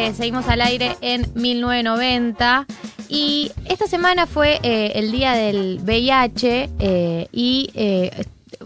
eh, seguimos al aire en 1990 y esta semana fue eh, el día del VIH eh, y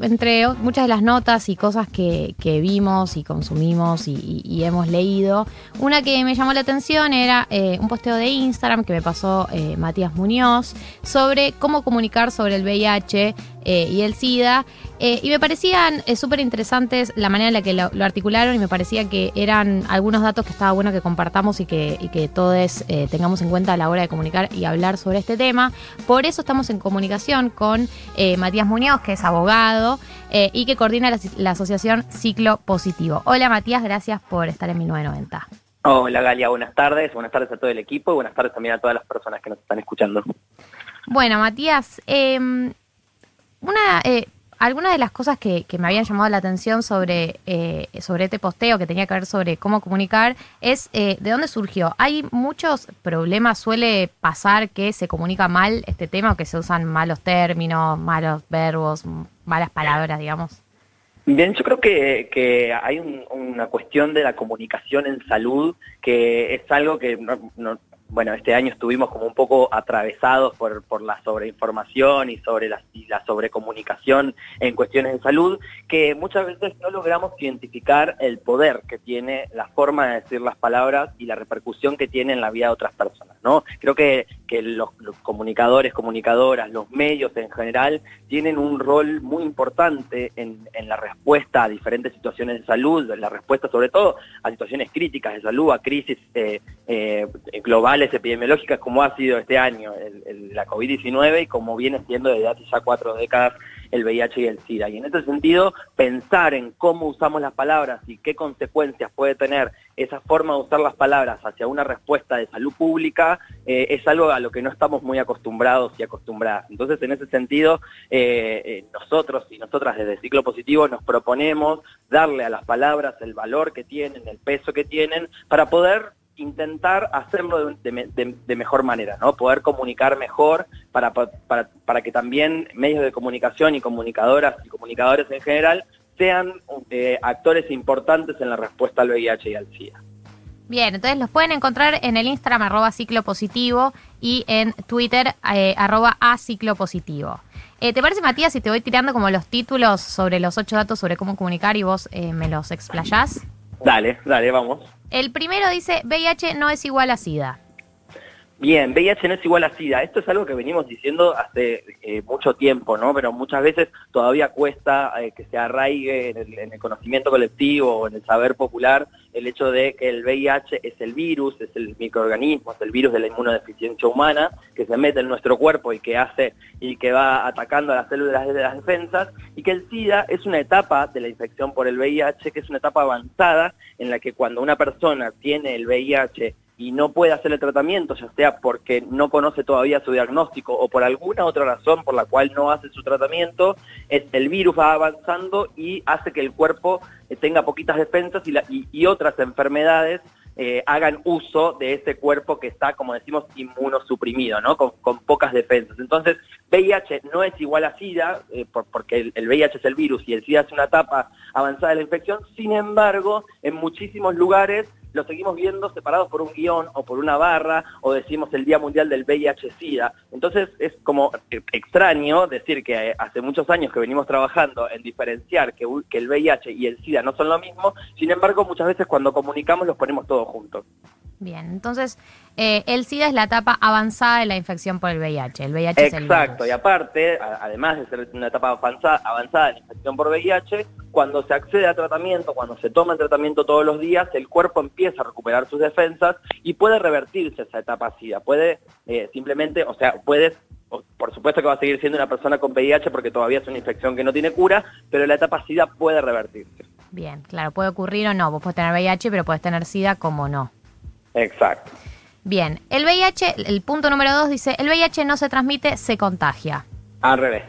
entre muchas de las notas y cosas que, que vimos y consumimos y, hemos leído, una que me llamó la atención era un posteo de Instagram que me pasó Matías Muñoz sobre cómo comunicar sobre el VIH eh, y el SIDA. eh, y me parecían eh, súper interesantes la manera en la que lo, lo articularon y me parecía que eran algunos datos que estaba bueno que compartamos y que, y que todos eh, tengamos en cuenta a la hora de comunicar y hablar sobre este tema. Por eso estamos en comunicación con Matías Muñoz, que es abogado y que coordina la, la asociación Ciclo Positivo. Hola Matías, gracias por estar en 1990. Hola Galia, buenas tardes, buenas tardes a todo el equipo y buenas tardes también a todas las personas que nos están escuchando. Bueno, Matías, eh, una, eh, algunas de las cosas que, que me habían llamado la atención sobre, eh, sobre este posteo que tenía que ver sobre cómo comunicar es eh, de dónde surgió. Hay muchos problemas, suele pasar que se comunica mal este tema o que se usan malos términos, malos verbos, malas palabras, digamos. Bien, yo creo que, que hay un- una cuestión de la comunicación en salud que es algo que, no- bueno, este año estuvimos como un poco atravesados por, por la sobreinformación y sobre la, sobrecomunicación en cuestiones de salud, que muchas veces no logramos identificar el poder que tiene la forma de decir las palabras y la repercusión que tiene en la vida de otras personas, ¿no? Creo que, que los, los comunicadores, comunicadoras, los medios en general tienen un rol muy importante en, en la respuesta a diferentes situaciones de salud, en la respuesta sobre todo a situaciones críticas de salud, a crisis eh, eh, globales epidemiológicas como ha sido este año el- el- la COVID-19 y como viene siendo desde hace ya cuatro décadas el VIH y el SIDA. Y en este sentido, pensar en cómo usamos las palabras y qué consecuencias puede tener esa forma de usar las palabras hacia una respuesta de salud pública eh, es algo a lo que no estamos muy acostumbrados y acostumbradas. Entonces, en ese sentido, eh, eh, nosotros y nosotras desde Ciclo Positivo nos proponemos darle a las palabras el valor que tienen, el peso que tienen, para poder intentar hacerlo de, de me- de- de mejor manera, ¿no? Poder comunicar mejor para, pa- para, para que también medios de comunicación y comunicadoras y comunicadores en general sean eh, actores importantes en la respuesta al VIH y al SIDA. Bien, entonces los pueden encontrar en el Instagram arroba ciclo positivo y en Twitter eh, arroba a ciclo positivo. Eh, ¿Te parece, Matías, si te voy tirando como los títulos sobre los ocho datos sobre cómo comunicar y vos eh, me los explayás? Dale, dale, vamos. El primero dice, VIH no es igual a SIDA. Bien, VIH no es igual a SIDA. Esto es algo que venimos diciendo hace eh, mucho tiempo, ¿no? Pero muchas veces todavía cuesta eh, que se arraigue en el, en el conocimiento colectivo o en el saber popular el hecho de que el VIH es el virus, es el microorganismo, es el virus de la inmunodeficiencia humana que se mete en nuestro cuerpo y que hace y que va atacando a las células de las defensas y que el SIDA es una etapa de la infección por el VIH que es una etapa avanzada en la que cuando una persona tiene el VIH y no puede hacer el tratamiento, ya sea porque no conoce todavía su diagnóstico o por alguna otra razón por la cual no hace su tratamiento, es, el virus va avanzando y hace que el cuerpo eh, tenga poquitas defensas y, la- y- otras enfermedades eh, hagan uso de ese cuerpo que está, como decimos, inmunosuprimido, ¿no? Con, con pocas defensas. Entonces, VIH no es igual a SIDA, eh, por- porque el, el VIH es el virus y el SIDA es una etapa avanzada de la infección, sin embargo, en muchísimos lugares lo seguimos viendo separados por un guion o por una barra o decimos el Día Mundial del VIH-Sida. Entonces es como eh, extraño decir que eh, hace muchos años que venimos trabajando en diferenciar que, el VIH y el SIDA no son lo mismo, sin embargo muchas veces cuando comunicamos los ponemos todos juntos. Bien, entonces eh, el SIDA es la etapa avanzada de la infección por el VIH. El VIH es el Exacto, y aparte, además de ser una etapa avanzada, avanzada de la infección por VIH, cuando se accede a tratamiento, cuando se toma el tratamiento todos los días, el cuerpo empieza a recuperar sus defensas y puede revertirse esa etapa SIDA. Puede eh, simplemente, o sea, puedes, por supuesto que va a seguir siendo una persona con VIH porque todavía es una infección que no tiene cura, pero la etapa SIDA puede revertirse. Bien, claro, puede ocurrir o no. Vos podés tener VIH, pero podés tener SIDA como no. Exacto. Bien, el VIH, el punto número dos dice, el VIH no se transmite, se contagia. Al revés.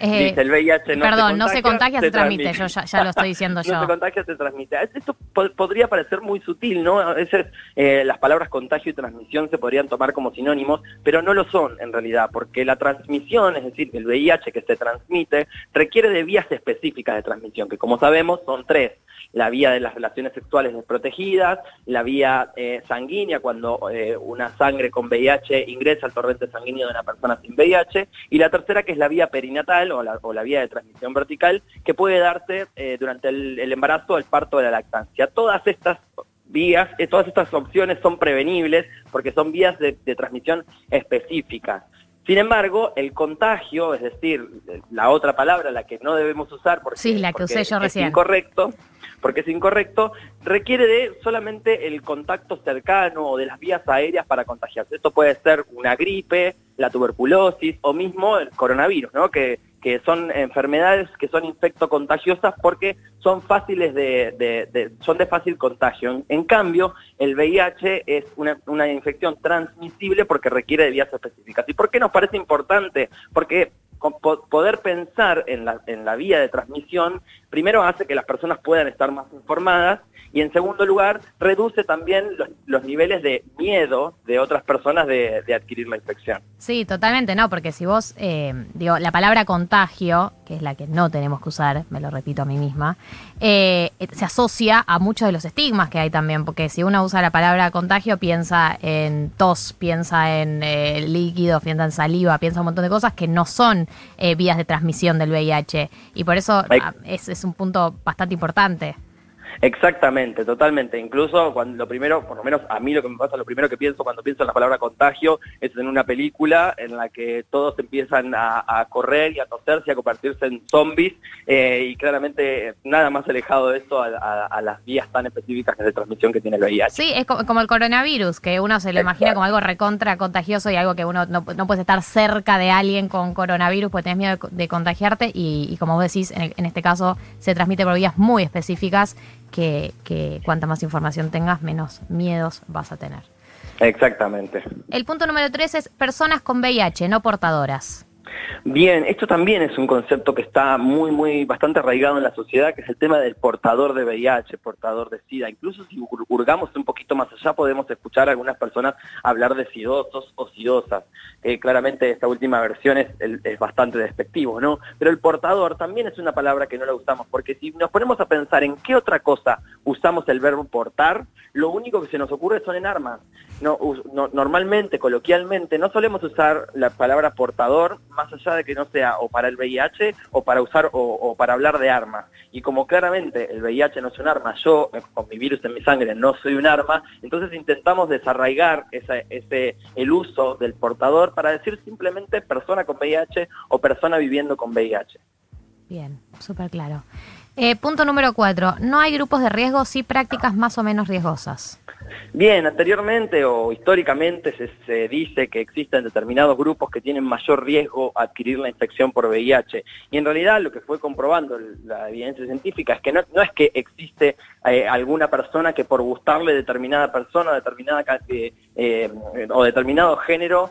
Eh, dice el VIH no perdón, se no se contagia, se, transmite. Yo ya, ya, lo estoy diciendo yo. no se contagia, se transmite. Esto po podría parecer muy sutil, ¿no? A veces eh, las palabras contagio y transmisión se podrían tomar como sinónimos, pero no lo son en realidad, porque la transmisión, es decir, el VIH que se transmite, requiere de vías específicas de transmisión, que como sabemos son tres la vía de las relaciones sexuales desprotegidas, la vía eh, sanguínea, cuando eh, una sangre con VIH ingresa al torrente sanguíneo de una persona sin VIH, y la tercera que es la vía perinatal o la, o la vía de transmisión vertical, que puede darse eh, durante el, el embarazo, el parto de la lactancia. Todas estas vías, eh, todas estas opciones son prevenibles porque son vías de, de transmisión específicas. Sin embargo, el contagio, es decir, la otra palabra, la que no debemos usar porque, sí, la que porque usé yo es incorrecto, porque es incorrecto, requiere de solamente el contacto cercano o de las vías aéreas para contagiarse. Esto puede ser una gripe, la tuberculosis o mismo el coronavirus, ¿no? que, que son enfermedades que son infectocontagiosas porque son fáciles de, son de fácil contagio. En, en cambio, el VIH es una, una, infección transmisible porque requiere de vías específicas. ¿Y por qué nos parece importante? Porque poder pensar en la, en la vía de transmisión, primero hace que las personas puedan estar más informadas y en segundo lugar reduce también los, los niveles de miedo de otras personas de, de, adquirir la infección. Sí, totalmente, no, porque si vos, eh, digo, la palabra contagio, que es la que no tenemos que usar, me lo repito a mí misma, eh, se asocia a muchos de los estigmas que hay también, porque si uno usa la palabra contagio piensa en tos, piensa en eh, líquido, piensa en saliva, piensa un montón de cosas que no son eh, vías de transmisión del VIH. Y por eso es, es un punto bastante importante. Exactamente, totalmente. Incluso cuando lo primero, por lo menos a mí lo que me pasa, lo primero que pienso cuando pienso en la palabra contagio es en una película en la que todos empiezan a, a correr y a toserse y a convertirse en zombies eh, y claramente nada más alejado de esto a, a, a, las vías tan específicas de transmisión que tiene el VIH. Sí, es como el coronavirus, que uno se lo Exacto. imagina como algo recontra contagioso y algo que uno no, no puedes estar cerca de alguien con coronavirus porque tenés miedo de, de contagiarte y, y, como vos decís, en, en este caso se transmite por vías muy específicas que, que cuanta más información tengas, menos miedos vas a tener. Exactamente. El punto número tres es personas con VIH, no portadoras. Bien, esto también es un concepto que está muy, muy, bastante arraigado en la sociedad, que es el tema del portador de VIH, portador de SIDA. Incluso si hurgamos un poquito más allá, podemos escuchar a algunas personas hablar de sidosos o sidosas. Claramente esta última versión es, es, bastante despectivo, ¿no? Pero el portador también es una palabra que no la usamos, porque si nos ponemos a pensar en qué otra cosa usamos el verbo portar, lo único que se nos ocurre son en armas. No, no, normalmente, coloquialmente, no solemos usar la palabra portador más allá de que no sea o para el VIH o para usar o, para hablar de armas. Y como claramente el VIH no es un arma, yo con mi virus en mi sangre no soy un arma, entonces intentamos desarraigar esa, ese, el uso del portador para decir simplemente persona con VIH o persona viviendo con VIH. Bien, súper claro. Eh, punto número cuatro. No hay grupos de riesgo, sí prácticas más o menos riesgosas. Bien, anteriormente o históricamente se, se, dice que existen determinados grupos que tienen mayor riesgo a adquirir la infección por VIH. Y en realidad lo que fue comprobando la evidencia científica es que no, no es que existe eh, alguna persona que por gustarle determinada persona determinada, eh, eh, o determinado género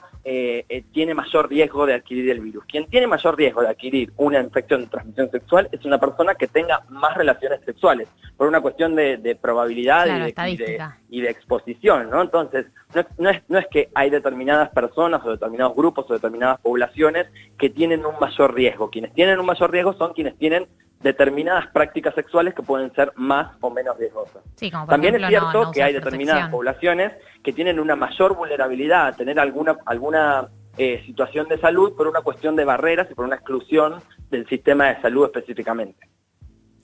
tiene mayor riesgo de adquirir el virus. Quien tiene mayor riesgo de adquirir una infección de transmisión sexual es una persona que tenga más relaciones sexuales, por una cuestión de, de probabilidad claro, y, de, y, de, y, de, exposición, ¿no? Entonces, no, no, es, no es que hay determinadas personas o determinados grupos o determinadas poblaciones que tienen un mayor riesgo. Quienes tienen un mayor riesgo son quienes tienen determinadas prácticas sexuales que pueden ser más o menos riesgosas. Sí, como También ejemplo, es cierto no, no que hay determinadas poblaciones que tienen una mayor vulnerabilidad a tener alguna, alguna eh, situación de salud por una cuestión de barreras y por una exclusión del sistema de salud específicamente.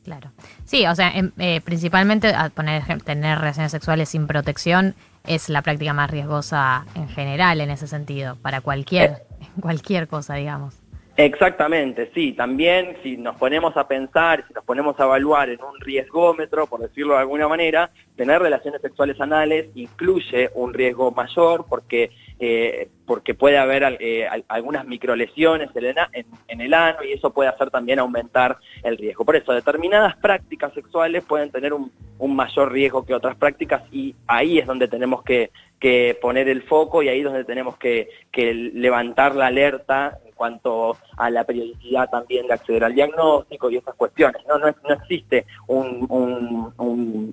Claro. Sí, o sea, eh, principalmente poner, tener relaciones sexuales sin protección es la práctica más riesgosa en general en ese sentido, para cualquier, cualquier cosa, digamos. Exactamente, sí. También si nos ponemos a pensar, si nos ponemos a evaluar en un riesgómetro, por decirlo de alguna manera, tener relaciones sexuales anales incluye un riesgo mayor porque eh, porque puede haber eh, algunas microlesiones en, en, el ano y eso puede hacer también aumentar el riesgo. Por eso, determinadas prácticas sexuales pueden tener un, un mayor riesgo que otras prácticas y ahí es donde tenemos que, que poner el foco y ahí es donde tenemos que, que levantar la alerta cuanto a la periodicidad también de acceder al diagnóstico y esas cuestiones. No, no, existe un,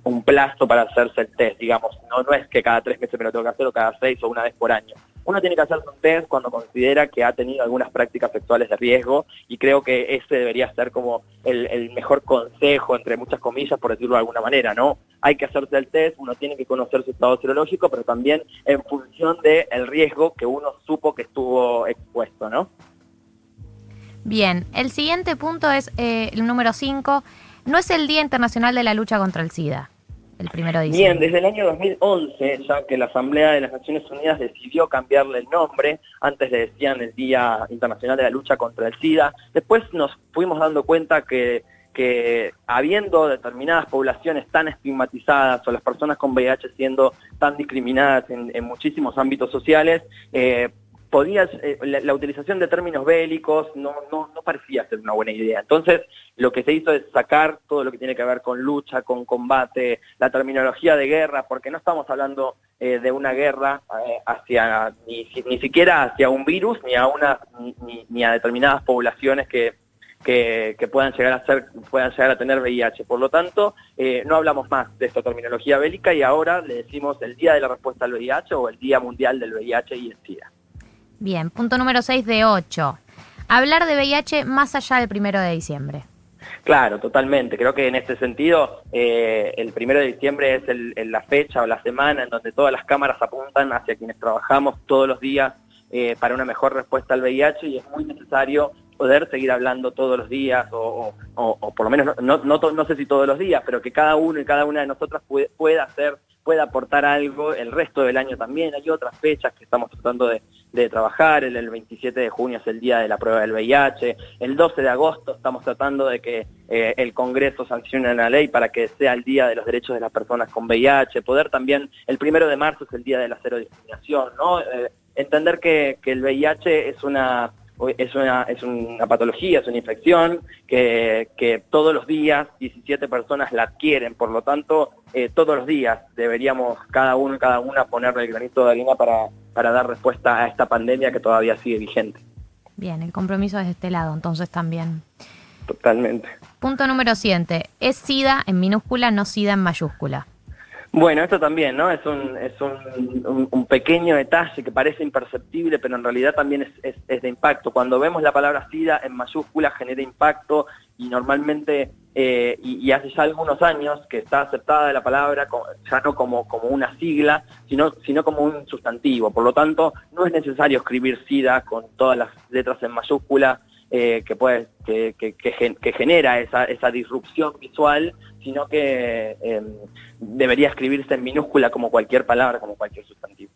un, plazo para hacerse el test, digamos. No, no es que cada tres meses me lo tengo que hacer o cada seis o una vez por año. Uno tiene que hacerse un test cuando considera que ha tenido algunas prácticas sexuales de riesgo y creo que ese debería ser como el, mejor consejo, entre muchas comillas, por decirlo de alguna manera, ¿no? Hay que hacerse el test, uno tiene que conocer su estado serológico, pero también en función del riesgo que uno supo que estuvo expuesto, ¿no? Bien, el siguiente punto es eh, el número 5. No es el Día Internacional de la Lucha contra el SIDA, el primero de diciembre. Bien, desde el año 2011, ya que la Asamblea de las Naciones Unidas decidió cambiarle el nombre, antes le decían el Día Internacional de la Lucha contra el SIDA, después nos fuimos dando cuenta que que habiendo determinadas poblaciones tan estigmatizadas o las personas con VIH siendo tan discriminadas en, muchísimos ámbitos sociales, eh, podías, eh, la, utilización de términos bélicos no, no, no, parecía ser una buena idea. Entonces, lo que se hizo es sacar todo lo que tiene que ver con lucha, con combate, la terminología de guerra, porque no estamos hablando eh, de una guerra hacia ni, ni siquiera hacia un virus, ni a una ni a determinadas poblaciones que que, puedan llegar a ser, puedan llegar a tener VIH. Por lo tanto, eh, no hablamos más de esta terminología bélica y ahora le decimos el Día de la Respuesta al VIH o el Día Mundial del VIH y el SIDA. Bien, punto número 6 de 8. Hablar de VIH más allá del primero de diciembre. Claro, totalmente. Creo que en este sentido eh, el primero de diciembre es la fecha o la semana en donde todas las cámaras apuntan hacia quienes trabajamos todos los días eh, para una mejor respuesta al VIH y es muy necesario poder seguir hablando todos los días, o, por lo menos, no, no, no, sé si todos los días, pero que cada uno y cada una de nosotras pueda hacer, pueda aportar algo el resto del año también. Hay otras fechas que estamos tratando de, trabajar, el, el, 27 de junio es el día de la prueba del VIH, el 12 de agosto estamos tratando de que eh, el Congreso sancione la ley para que sea el día de los derechos de las personas con VIH, poder también, el primero de marzo es el día de la cero discriminación, ¿no? Eh, entender que, que el VIH es una es una, es una patología, es una infección que, que, todos los días 17 personas la adquieren, por lo tanto, eh, todos los días deberíamos cada uno y cada una ponerle el granito de arena para, para dar respuesta a esta pandemia que todavía sigue vigente. Bien, el compromiso es de este lado, entonces también. Totalmente. Punto número 7. Es SIDA en minúscula, no SIDA en mayúscula. Bueno, esto también, ¿no? Es un, es un, un, pequeño detalle que parece imperceptible, pero en realidad también es, es, de impacto. Cuando vemos la palabra SIDA en mayúscula genera impacto y normalmente, eh, y, hace ya algunos años que está aceptada la palabra ya no como, como una sigla, sino, sino como un sustantivo. Por lo tanto, no es necesario escribir SIDA con todas las letras en mayúscula eh, que, puede, que, que, que, genera esa, esa disrupción visual, sino que em, debería escribirse en minúscula como cualquier palabra, como cualquier sustantivo.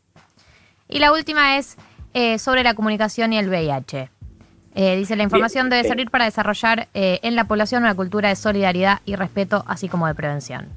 Y la última es eh, sobre la comunicación y el VIH. Eh, dice, la información debe servir para desarrollar en la población una cultura de solidaridad y respeto, así como de prevención.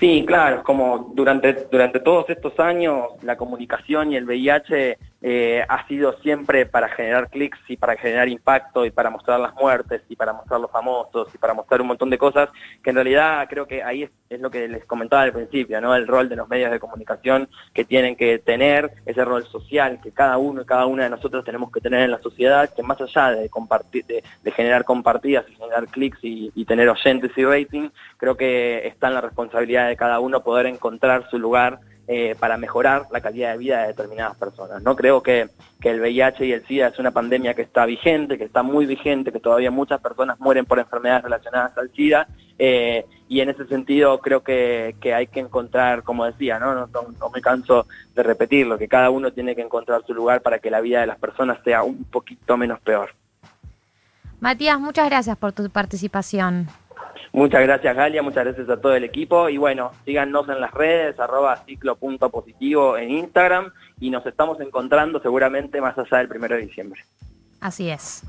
Sí, claro, como durante, durante todos estos años la comunicación y el VIH eh, ha sido siempre para generar clics y para generar impacto y para mostrar las muertes y para mostrar los famosos y para mostrar un montón de cosas que en realidad creo que ahí es, lo que les comentaba al principio, ¿no? El rol de los medios de comunicación que tienen que tener, ese rol social que cada uno y cada una de nosotros tenemos que tener en la sociedad, que más allá de compartir, de, generar compartidas y generar clics y, y tener oyentes y rating, creo que está en la responsabilidad de cada uno poder encontrar su lugar eh, para mejorar la calidad de vida de determinadas personas. No creo que, el VIH y el SIDA es una pandemia que está vigente, que está muy vigente, que todavía muchas personas mueren por enfermedades relacionadas al SIDA, eh, y en ese sentido creo que, hay que encontrar, como decía. No, no me canso de repetirlo, que cada uno tiene que encontrar su lugar para que la vida de las personas sea un poquito menos peor. Matías, muchas gracias por tu participación. Muchas gracias Galia, muchas gracias a todo el equipo y bueno, síganos en las redes, arroba ciclo.positivo en Instagram y nos estamos encontrando seguramente más allá del primero de diciembre. Así es.